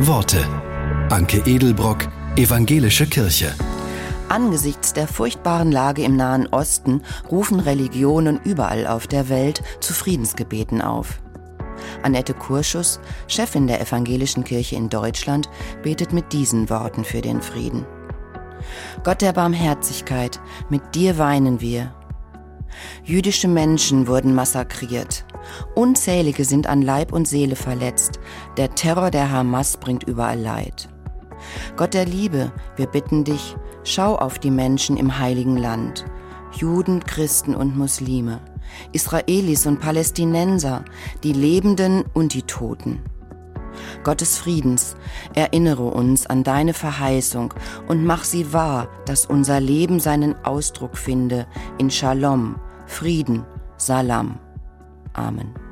Worte. Anke Edelbrock, Evangelische Kirche. Angesichts der furchtbaren Lage im Nahen Osten rufen Religionen überall auf der Welt zu Friedensgebeten auf. Annette Kurschus, Chefin der Evangelischen Kirche in Deutschland, betet mit diesen Worten für den Frieden. Gott der Barmherzigkeit, mit dir weinen wir. Jüdische Menschen wurden massakriert. Unzählige sind an Leib und Seele verletzt. Der Terror der Hamas bringt überall Leid. Gott der Liebe, wir bitten dich, schau auf die Menschen im heiligen Land. Juden, Christen und Muslime, Israelis und Palästinenser, die Lebenden und die Toten. Gott des Friedens, erinnere uns an deine Verheißung und mach sie wahr, dass unser Leben seinen Ausdruck finde in Shalom, Frieden, Salam. Amen.